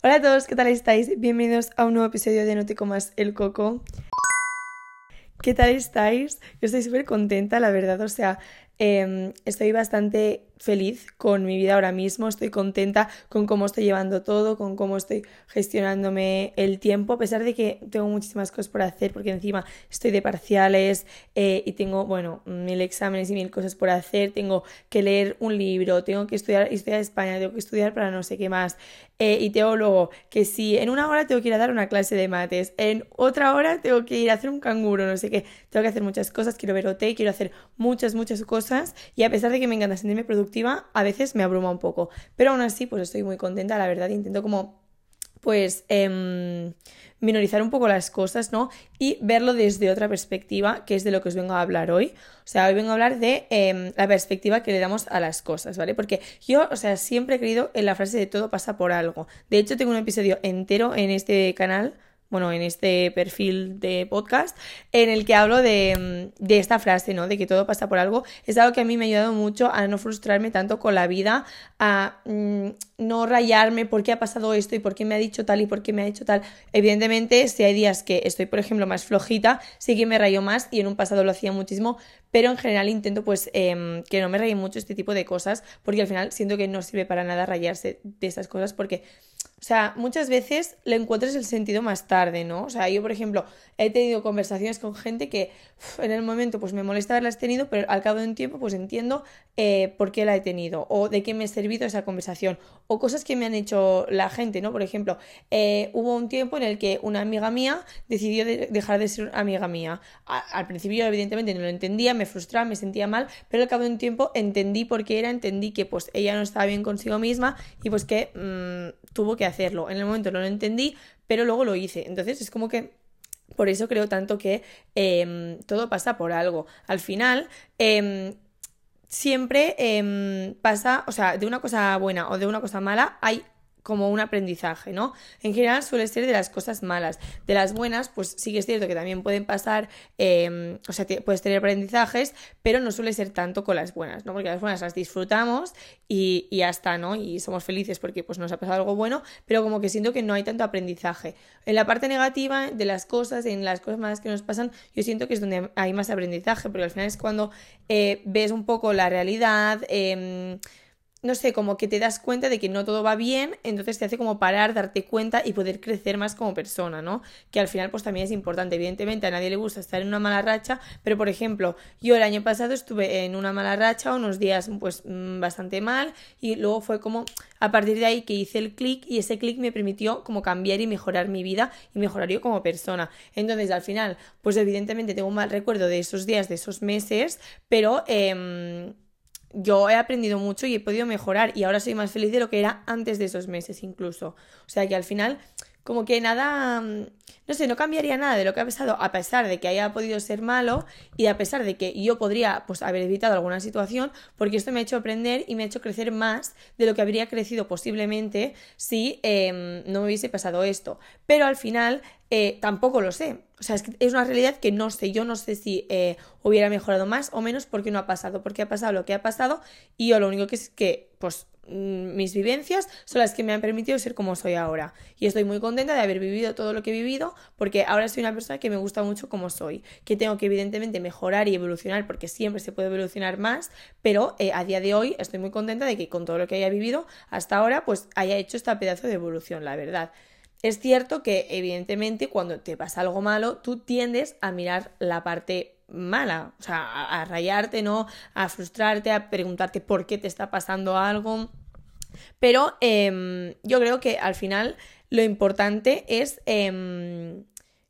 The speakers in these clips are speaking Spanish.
Hola a todos, ¿qué tal estáis? Bienvenidos a un nuevo episodio de No te comas el coco. ¿Qué tal estáis? Yo estoy súper contenta, la verdad, o sea, em, estoy bastante feliz con mi vida ahora mismo, estoy contenta con cómo estoy llevando todo, con cómo estoy gestionándome el tiempo, a pesar de que tengo muchísimas cosas por hacer, porque encima estoy de parciales eh, y tengo, bueno, mil exámenes y mil cosas por hacer, tengo que leer un libro, tengo que estudiar historia de España, tengo que estudiar para no sé qué más, eh, y tengo luego que si en una hora tengo que ir a dar una clase de mates, en otra hora tengo que ir a hacer un canguro, no sé qué, tengo que hacer muchas cosas, quiero ver OT, quiero hacer muchas, muchas cosas, y a pesar de que me encanta sentirme productiva, a veces me abruma un poco. Pero aún así, pues estoy muy contenta, la verdad, intento como pues em, minorizar un poco las cosas, ¿no? Y verlo desde otra perspectiva, que es de lo que os vengo a hablar hoy. O sea, hoy vengo a hablar de em, la perspectiva que le damos a las cosas, ¿vale? Porque yo, o sea, siempre he creído en la frase de todo pasa por algo. De hecho, tengo un episodio entero en este canal bueno, en este perfil de podcast, en el que hablo de, esta frase, ¿no? De que todo pasa por algo. Es algo que a mí me ha ayudado mucho a no frustrarme tanto con la vida, a mm, no rayarme por qué ha pasado esto y por qué me ha dicho tal y por qué me ha dicho tal. Evidentemente, si hay días que estoy, por ejemplo, más flojita, sí que me rayo más y en un pasado lo hacía muchísimo, pero en general intento pues eh, que no me raye mucho este tipo de cosas, porque al final siento que no sirve para nada rayarse de estas cosas, porque o sea, muchas veces le encuentras el sentido más tarde, ¿no? O sea, yo, por ejemplo, he tenido conversaciones con gente que en el momento pues me molesta haberlas tenido, pero al cabo de un tiempo pues entiendo eh, por qué la he tenido o de qué me ha servido esa conversación o cosas que me han hecho la gente, ¿no? Por ejemplo, eh, hubo un tiempo en el que una amiga mía decidió dejar de ser amiga mía. al principio, evidentemente, no lo entendía, me frustraba, me sentía mal, pero al cabo de un tiempo entendí por qué era, entendí que pues ella no estaba bien consigo misma y pues que mm, tuvo que hacerlo. En el momento no lo entendí, pero luego lo hice. Entonces es como que por eso creo tanto que em, todo pasa por algo. Al final, em, siempre em, pasa, o sea, de una cosa buena o de una cosa mala hay como un aprendizaje, ¿no? En general suele ser de las cosas malas. De las buenas, pues sí que es cierto que también pueden pasar, em, o sea, puedes tener aprendizajes, pero no suele ser tanto con las buenas, ¿no? Porque las buenas las disfrutamos y, y ya está, ¿no? Y somos felices porque pues nos ha pasado algo bueno, pero como que siento que no hay tanto aprendizaje. En la parte negativa de las cosas, en las cosas malas que nos pasan, yo siento que es donde hay más aprendizaje, porque al final es cuando eh, ves un poco la realidad, eh, no sé, como que te das cuenta de que no todo va bien, entonces te hace como parar, darte cuenta y poder crecer más como persona, ¿no? Que al final pues también es importante. Evidentemente a nadie le gusta estar en una mala racha, pero por ejemplo, yo el año pasado estuve en una mala racha, unos días pues mm, bastante mal y luego fue como a partir de ahí que hice el clic y ese clic me permitió como cambiar y mejorar mi vida y mejorar yo como persona. Entonces al final pues evidentemente tengo un mal recuerdo de esos días, de esos meses, pero... Eh, yo he aprendido mucho y he podido mejorar y ahora soy más feliz de lo que era antes de esos meses incluso. O sea que al final como que nada, mm, no sé, no cambiaría nada de lo que ha pasado a pesar de que haya podido ser malo y a pesar de que yo podría pues haber evitado alguna situación porque esto me ha hecho aprender y me ha hecho crecer más de lo que habría crecido posiblemente si em, no me hubiese pasado esto. Pero al final eh, tampoco lo sé. O sea, es, que es, una realidad que no sé. Yo no sé si eh, hubiera mejorado más o menos porque no ha pasado, porque ha pasado lo que ha pasado y yo lo único que es que, pues, mm, mis vivencias son las que me han permitido ser como soy ahora. Y estoy muy contenta de haber vivido todo lo que he vivido porque ahora soy una persona que me gusta mucho como soy, que tengo que evidentemente mejorar y evolucionar porque siempre se puede evolucionar más, pero eh, a día de hoy estoy muy contenta de que con todo lo que haya vivido hasta ahora, pues haya hecho este pedazo de evolución, la verdad. Es cierto que, evidentemente, cuando te pasa algo malo, tú tiendes a mirar la parte mala, o sea, a, rayarte, ¿no? A frustrarte, a preguntarte por qué te está pasando algo. Pero em, yo creo que al final lo importante es em,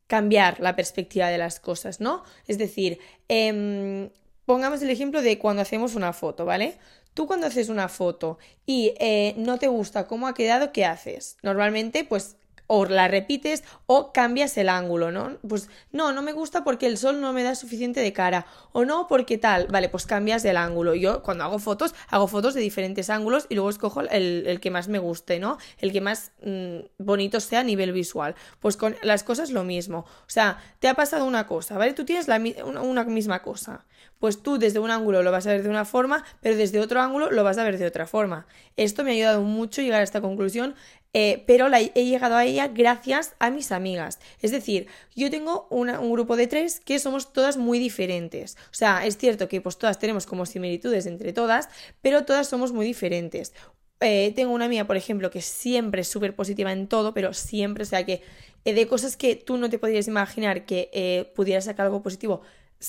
cambiar la perspectiva de las cosas, ¿no? Es decir, em, pongamos el ejemplo de cuando hacemos una foto, ¿vale? Tú cuando haces una foto y eh, no te gusta cómo ha quedado, ¿qué haces? Normalmente, pues o la repites o cambias el ángulo, ¿no? Pues no, no me gusta porque el sol no me da suficiente de cara o no porque tal, vale, pues cambias el ángulo. Yo cuando hago fotos, hago fotos de diferentes ángulos y luego escojo el, que más me guste, ¿no? El que más mm, bonito sea a nivel visual. Pues con las cosas lo mismo. O sea, te ha pasado una cosa, ¿vale? Tú tienes la, una misma cosa. Pues tú desde un ángulo lo vas a ver de una forma, pero desde otro ángulo lo vas a ver de otra forma. Esto me ha ayudado mucho a llegar a esta conclusión eh, pero he llegado a ella gracias a mis amigas. Es decir, yo tengo un grupo de tres que somos todas muy diferentes. O sea, es cierto que pues todas tenemos como similitudes entre todas, pero todas somos muy diferentes. Eh, tengo una amiga, por ejemplo, que siempre es súper positiva en todo, pero siempre, o sea, que eh, de cosas que tú no te podrías imaginar que eh, pudiera sacar algo positivo,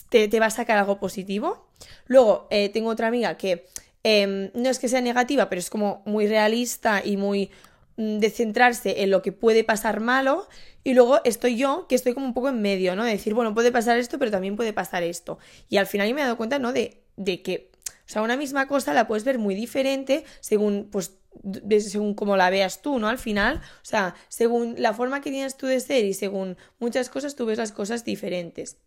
te, te, va a sacar algo positivo. Luego, tengo otra amiga que em, no es que sea negativa, pero es como muy realista y muy de centrarse en lo que puede pasar malo. Y luego estoy yo, que estoy como un poco en medio, ¿no? De decir, bueno, puede pasar esto, pero también puede pasar esto. Y al final me he dado cuenta, ¿no? De, de que o sea, una misma cosa la puedes ver muy diferente según, pues, según como la veas tú, ¿no? Al final, o sea, según la forma que tienes tú de ser y según muchas cosas, tú ves las cosas diferentes.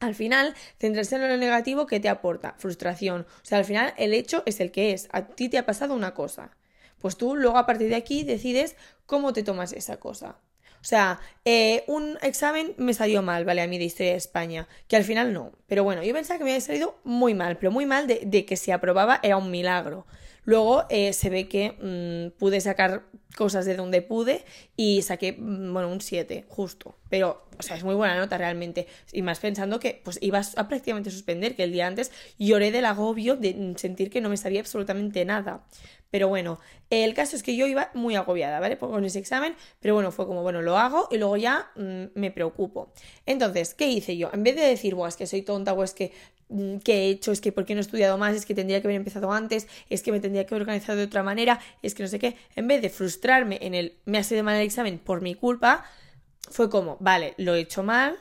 Al final, centrarse en lo negativo que te aporta frustración. O sea, al final el hecho es el que es. A ti te ha pasado una cosa. Pues tú luego a partir de aquí decides cómo te tomas esa cosa. O sea, eh, un examen me salió mal, ¿vale? A mí de historia de España, que al final no. Pero bueno, yo pensaba que me había salido muy mal, pero muy mal de, de que si aprobaba era un milagro. Luego eh, se ve que mmm, pude sacar cosas de donde pude y saqué, mm, bueno, un 7, justo. Pero, o sea, es muy buena nota realmente. Y más pensando que, pues, ibas a prácticamente suspender, que el día antes lloré del agobio de sentir que no me sabía absolutamente nada. Pero bueno, el caso es que yo iba muy agobiada, ¿vale? Con ese examen, pero bueno, fue como, bueno, lo hago y luego ya me preocupo. Entonces, ¿qué hice yo? En vez de decir, Buah, es que soy tonta o es que Mm, qué he hecho, es que por qué no he estudiado más, es que tendría que haber empezado antes, es que me tendría que haber organizado de otra manera, es que no sé qué, en vez de frustrarme en el me ha sido mal el examen por mi culpa, fue como, vale, lo he hecho mal,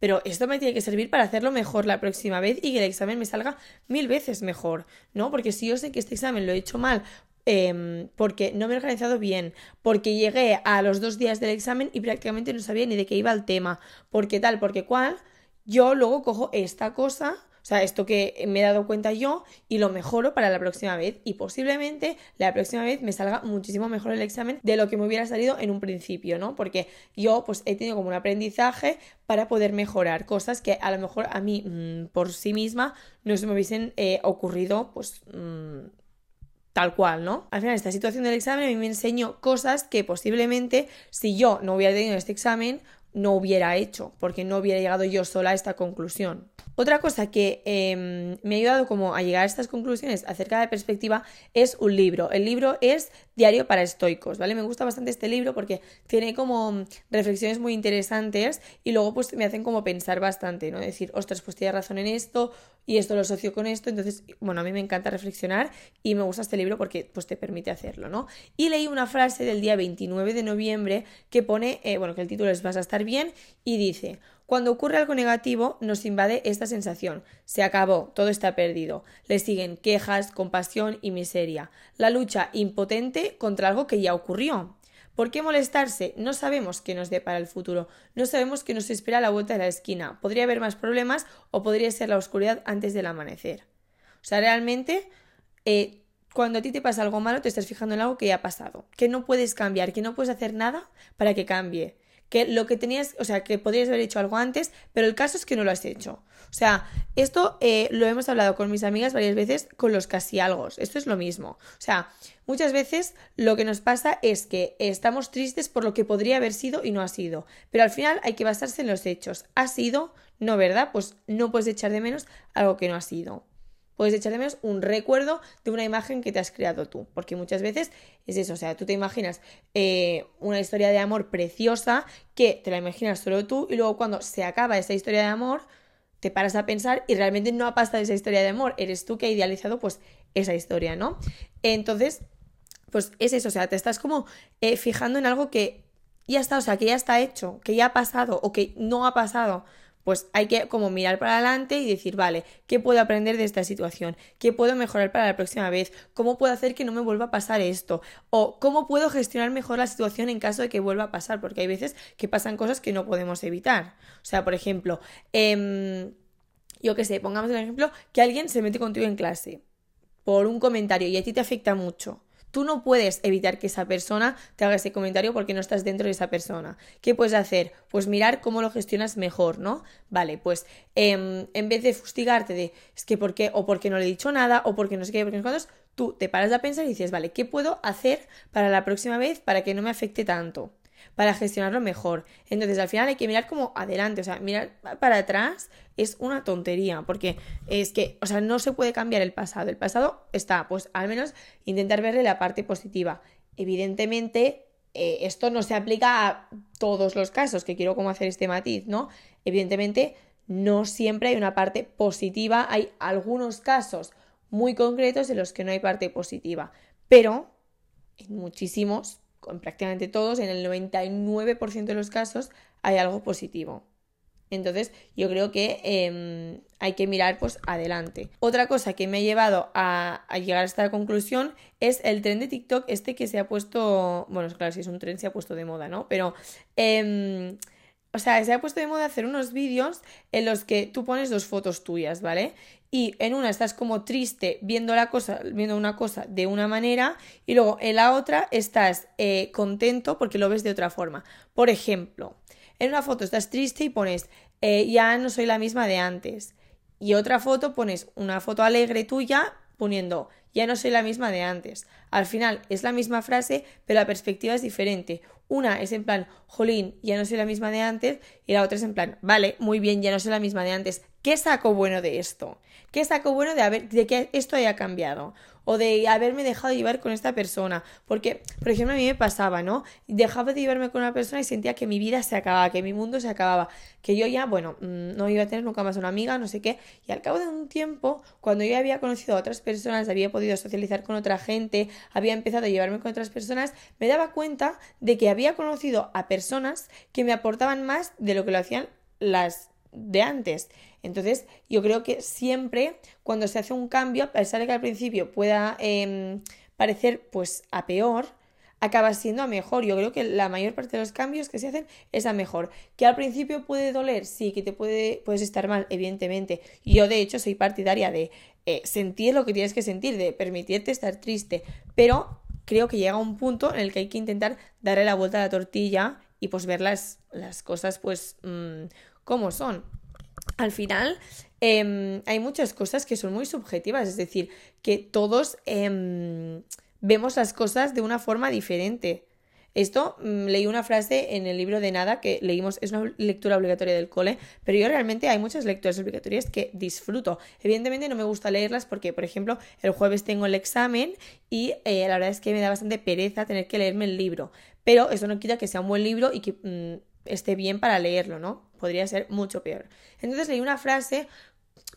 pero esto me tiene que servir para hacerlo mejor la próxima vez y que el examen me salga mil veces mejor, ¿no? Porque si yo sé que este examen lo he hecho mal eh, porque no me he organizado bien, porque llegué a los dos días del examen y prácticamente no sabía ni de qué iba el tema, porque tal, porque cual, yo luego cojo esta cosa sea, esto que me he dado cuenta yo y lo mejoro para la próxima vez. Y posiblemente la próxima vez me salga muchísimo mejor el examen de lo que me hubiera salido en un principio, ¿no? Porque yo pues he tenido como un aprendizaje para poder mejorar cosas que a lo mejor a mí mmm, por sí misma no se me hubiesen eh, ocurrido pues... Mmm, tal cual, ¿no? Al final, esta situación del examen a mí me enseñó cosas que posiblemente si yo no hubiera tenido este examen, no hubiera hecho, porque no hubiera llegado yo sola a esta conclusión. Otra cosa que eh, me ha ayudado como a llegar a estas conclusiones acerca de perspectiva es un libro. El libro es Diario para Estoicos, ¿vale? Me gusta bastante este libro porque tiene como reflexiones muy interesantes y luego pues me hacen como pensar bastante, ¿no? Decir, ostras, pues tiene razón en esto y esto lo asocio con esto. Entonces, bueno, a mí me encanta reflexionar y me gusta este libro porque pues te permite hacerlo, ¿no? Y leí una frase del día 29 de noviembre que pone, eh, bueno, que el título es Vas a estar bien y dice, cuando ocurre algo negativo, nos invade esta sensación. Se acabó, todo está perdido. Le siguen quejas, compasión y miseria. La lucha impotente contra algo que ya ocurrió. ¿Por qué molestarse? No sabemos qué nos depara el futuro. No sabemos qué nos espera a la vuelta de la esquina. Podría haber más problemas o podría ser la oscuridad antes del amanecer. O sea, realmente, eh, cuando a ti te pasa algo malo, te estás fijando en algo que ya ha pasado, que no puedes cambiar, que no puedes hacer nada para que cambie que lo que tenías, o sea, que podrías haber hecho algo antes, pero el caso es que no lo has hecho. O sea, esto eh, lo hemos hablado con mis amigas varias veces con los casi algo. Esto es lo mismo. O sea, muchas veces lo que nos pasa es que estamos tristes por lo que podría haber sido y no ha sido. Pero al final hay que basarse en los hechos. Ha sido, no, ¿verdad? Pues no puedes echar de menos algo que no ha sido. Puedes echar de menos un recuerdo de una imagen que te has creado tú, porque muchas veces es eso, o sea, tú te imaginas eh, una historia de amor preciosa que te la imaginas solo tú y luego cuando se acaba esa historia de amor te paras a pensar y realmente no ha pasado esa historia de amor, eres tú que ha idealizado pues esa historia, ¿no? Entonces, pues es eso, o sea, te estás como eh, fijando en algo que ya está, o sea, que ya está hecho, que ya ha pasado o que no ha pasado pues hay que como mirar para adelante y decir, vale, ¿qué puedo aprender de esta situación? ¿Qué puedo mejorar para la próxima vez? ¿Cómo puedo hacer que no me vuelva a pasar esto? O cómo puedo gestionar mejor la situación en caso de que vuelva a pasar, porque hay veces que pasan cosas que no podemos evitar. O sea, por ejemplo, eh, yo qué sé, pongamos el ejemplo que alguien se mete contigo en clase por un comentario y a ti te afecta mucho. Tú no puedes evitar que esa persona te haga ese comentario porque no estás dentro de esa persona. ¿Qué puedes hacer? Pues mirar cómo lo gestionas mejor, ¿no? Vale, pues eh, en vez de fustigarte de es que por qué o porque no le he dicho nada o porque no sé qué, porque no sé tú te paras a pensar y dices, vale, ¿qué puedo hacer para la próxima vez para que no me afecte tanto? Para gestionarlo mejor. Entonces, al final hay que mirar como adelante, o sea, mirar para atrás es una tontería, porque es que, o sea, no se puede cambiar el pasado. El pasado está, pues al menos intentar verle la parte positiva. Evidentemente, eh, esto no se aplica a todos los casos, que quiero como hacer este matiz, ¿no? Evidentemente, no siempre hay una parte positiva, hay algunos casos muy concretos en los que no hay parte positiva, pero en muchísimos, en prácticamente todos, en el 99% de los casos, hay algo positivo. Entonces, yo creo que em, hay que mirar pues adelante. Otra cosa que me ha llevado a, llegar a esta conclusión es el tren de TikTok, este que se ha puesto, bueno, claro, si es un tren se ha puesto de moda, ¿no? Pero em, o sea, se ha puesto de moda hacer unos vídeos en los que tú pones dos fotos tuyas, ¿vale? Y en una estás como triste viendo la cosa, viendo una cosa de una manera, y luego en la otra estás eh, contento porque lo ves de otra forma. Por ejemplo, en una foto estás triste y pones eh, ya no soy la misma de antes. Y otra foto pones una foto alegre tuya poniendo ya no soy la misma de antes. Al final es la misma frase, pero la perspectiva es diferente. Una es en plan, jolín, ya no soy la misma de antes, y la otra es en plan, vale, muy bien, ya no soy la misma de antes. ¿Qué saco bueno de esto? ¿Qué saco bueno de, haber, de que esto haya cambiado? o de haberme dejado de llevar con esta persona. Porque, por ejemplo, a mí me pasaba, ¿no? Dejaba de llevarme con una persona y sentía que mi vida se acababa, que mi mundo se acababa, que yo ya, bueno, mm, no iba a tener nunca más una amiga, no sé qué. Y al cabo de un tiempo, cuando yo había conocido a otras personas, había podido socializar con otra gente, había empezado a llevarme con otras personas, me daba cuenta de que había conocido a personas que me aportaban más de lo que lo hacían las de antes. Entonces, yo creo que siempre cuando se hace un cambio, a pesar de que al principio pueda em, parecer pues a peor, acaba siendo a mejor. Yo creo que la mayor parte de los cambios que se hacen es a mejor. Que al principio puede doler, sí, que te puede, puedes estar mal, evidentemente. Yo, de hecho, soy partidaria de eh, sentir lo que tienes que sentir, de permitirte estar triste. Pero creo que llega un punto en el que hay que intentar darle la vuelta a la tortilla y pues ver las, las cosas pues mm, como son al final em, hay muchas cosas que son muy subjetivas, es decir, que todos em, vemos las cosas de una forma diferente. Esto mm, leí una frase en el libro de nada que leímos, es una lectura obligatoria del cole, pero yo realmente hay muchas lecturas obligatorias que disfruto. Evidentemente no me gusta leerlas porque, por ejemplo, el jueves tengo el examen y eh, la verdad es que me da bastante pereza tener que leerme el libro. Pero eso no quita que sea un buen libro y que mm, esté bien para leerlo, ¿no? Podría ser mucho peor. Entonces leí una frase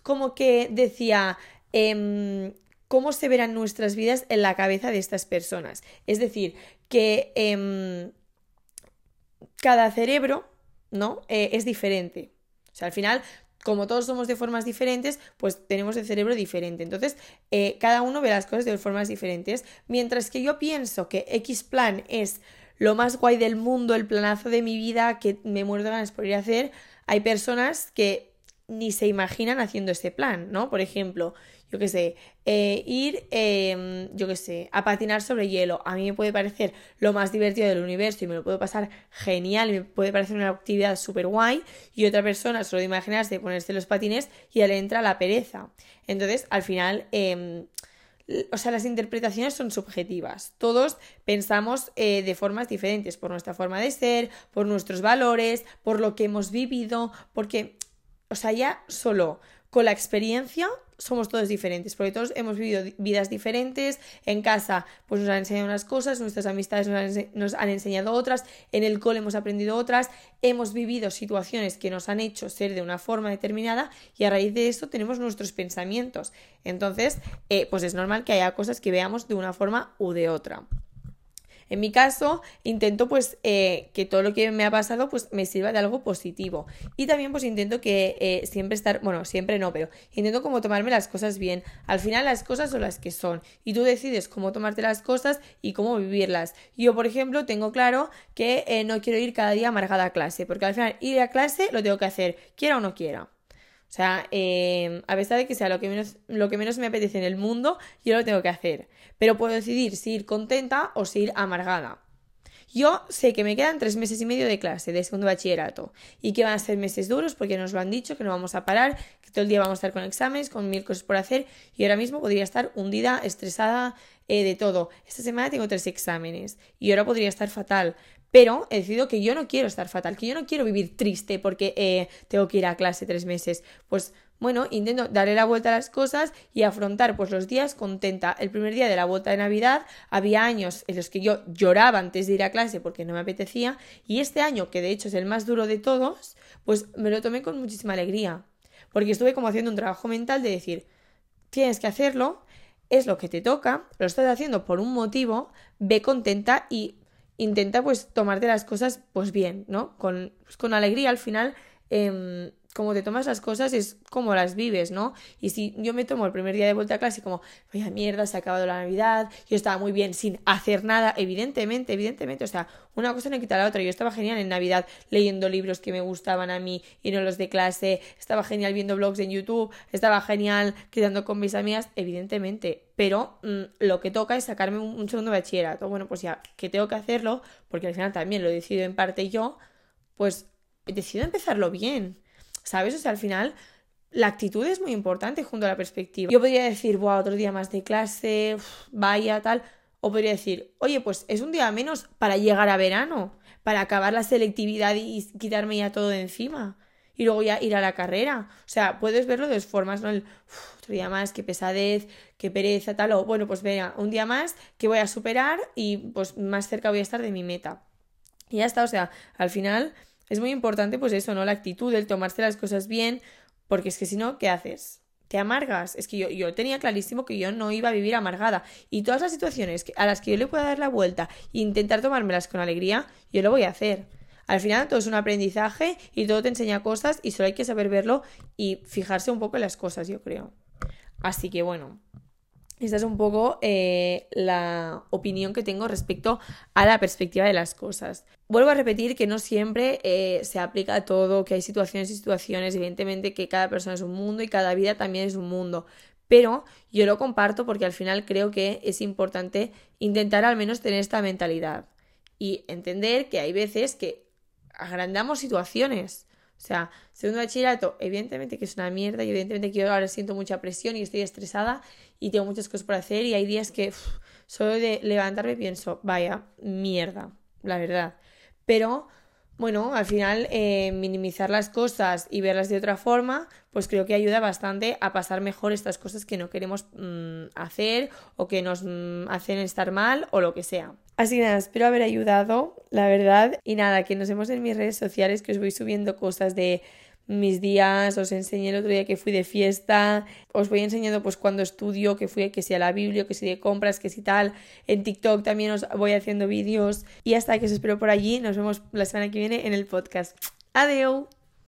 como que decía, em, ¿cómo se verán nuestras vidas en la cabeza de estas personas? Es decir, que em, cada cerebro, ¿no? Eh, es diferente. O sea, al final como todos somos de formas diferentes, pues tenemos el cerebro diferente. Entonces, eh, cada uno ve las cosas de formas diferentes. Mientras que yo pienso que X plan es lo más guay del mundo, el planazo de mi vida que me muero ganas por ir a hacer, hay personas que ni se imaginan haciendo ese plan, ¿no? Por ejemplo, yo qué sé, eh, ir, em, yo qué sé, a patinar sobre hielo. A mí me puede parecer lo más divertido del universo y me lo puedo pasar genial, me puede parecer una actividad súper guay. Y otra persona, solo de imaginarse ponerse los patines y le entra la pereza. Entonces, al final, em, o sea, las interpretaciones son subjetivas. Todos pensamos eh, de formas diferentes, por nuestra forma de ser, por nuestros valores, por lo que hemos vivido, porque, o sea, ya solo con la experiencia somos todos diferentes, porque todos hemos vivido vidas diferentes, en casa pues nos han enseñado unas cosas, nuestras amistades nos han, enseñado otras, en el cole hemos aprendido otras, hemos vivido situaciones que nos han hecho ser de una forma determinada y a raíz de esto tenemos nuestros pensamientos. Entonces, eh, pues es normal que haya cosas que veamos de una forma u de otra. En mi caso, intento pues eh, que todo lo que me ha pasado pues me sirva de algo positivo. Y también pues intento que eh, siempre estar, bueno, siempre no, pero intento como tomarme las cosas bien. Al final las cosas son las que son. Y tú decides cómo tomarte las cosas y cómo vivirlas. Yo, por ejemplo, tengo claro que eh, no quiero ir cada día amargada a clase, porque al final ir a clase lo tengo que hacer, quiera o no quiera. O sea, em, a pesar de que sea lo que, menos, lo que menos me apetece en el mundo, yo lo tengo que hacer. Pero puedo decidir si ir contenta o si ir amargada. Yo sé que me quedan tres meses y medio de clase de segundo bachillerato y que van a ser meses duros porque nos lo han dicho, que no vamos a parar, que todo el día vamos a estar con exámenes, con mil cosas por hacer y ahora mismo podría estar hundida, estresada eh, de todo. Esta semana tengo tres exámenes y ahora podría estar fatal. Pero he decidido que yo no quiero estar fatal, que yo no quiero vivir triste porque eh, tengo que ir a clase tres meses. Pues bueno, intento darle la vuelta a las cosas y afrontar pues los días contenta. El primer día de la vuelta de Navidad había años en los que yo lloraba antes de ir a clase porque no me apetecía y este año, que de hecho es el más duro de todos, pues me lo tomé con muchísima alegría. Porque estuve como haciendo un trabajo mental de decir, tienes que hacerlo, es lo que te toca, lo estás haciendo por un motivo, ve contenta y intenta pues tomarte las cosas pues bien, ¿no? Con, pues, con alegría al final. Eh, como te tomas las cosas es como las vives, ¿no? Y si yo me tomo el primer día de vuelta a clase como, vaya mierda, se ha acabado la Navidad, yo estaba muy bien sin hacer nada, evidentemente, evidentemente, o sea, una cosa no quita la otra, yo estaba genial en Navidad leyendo libros que me gustaban a mí y no los de clase, estaba genial viendo blogs en YouTube, estaba genial quedando con mis amigas, evidentemente, pero mm, lo que toca es sacarme un, un segundo bachillerato, bueno, pues ya que tengo que hacerlo, porque al final también lo decido en parte yo, pues decido empezarlo bien ¿sabes? O sea, al final la actitud es muy importante junto a la perspectiva. Yo podría decir, wow, otro día más de clase, vaya, tal. O podría decir, oye, pues es un día menos para llegar a verano, para acabar la selectividad y quitarme ya todo de encima. Y luego ya ir a la carrera. O sea, puedes verlo de dos formas, ¿no? El, otro día más, qué pesadez, qué pereza, tal. O bueno, pues venga, un día más que voy a superar y pues más cerca voy a estar de mi meta. Y ya está, o sea, al final es muy importante, pues eso, ¿no? La actitud, el tomarse las cosas bien, porque es que si no, ¿qué haces? ¿Te amargas? Es que yo, yo tenía clarísimo que yo no iba a vivir amargada. Y todas las situaciones a las que yo le pueda dar la vuelta e intentar tomármelas con alegría, yo lo voy a hacer. Al final todo es un aprendizaje y todo te enseña cosas y solo hay que saber verlo y fijarse un poco en las cosas, yo creo. Así que bueno, esta es un poco eh, la opinión que tengo respecto a la perspectiva de las cosas. Vuelvo a repetir que no siempre eh, se aplica a todo, que hay situaciones y situaciones, evidentemente que cada persona es un mundo y cada vida también es un mundo. Pero yo lo comparto porque al final creo que es importante intentar al menos tener esta mentalidad y entender que hay veces que agrandamos situaciones. O sea, segundo bachillerato, evidentemente que es una mierda y evidentemente que yo ahora siento mucha presión y estoy estresada y tengo muchas cosas por hacer y hay días que solo de levantarme pienso, vaya, mierda, la verdad. Pero bueno, al final eh, minimizar las cosas y verlas de otra forma, pues creo que ayuda bastante a pasar mejor estas cosas que no queremos mm, hacer o que nos mm, hacen estar mal o lo que sea. Así que nada, espero haber ayudado, la verdad. Y nada, que nos vemos en mis redes sociales, que os voy subiendo cosas de mis días, os enseñé el otro día que fui de fiesta, os voy enseñando pues cuando estudio, que fui, que si a la Biblia, que si de compras, que si tal, en TikTok también os voy haciendo vídeos y hasta que os espero por allí, nos vemos la semana que viene en el podcast. Adiós.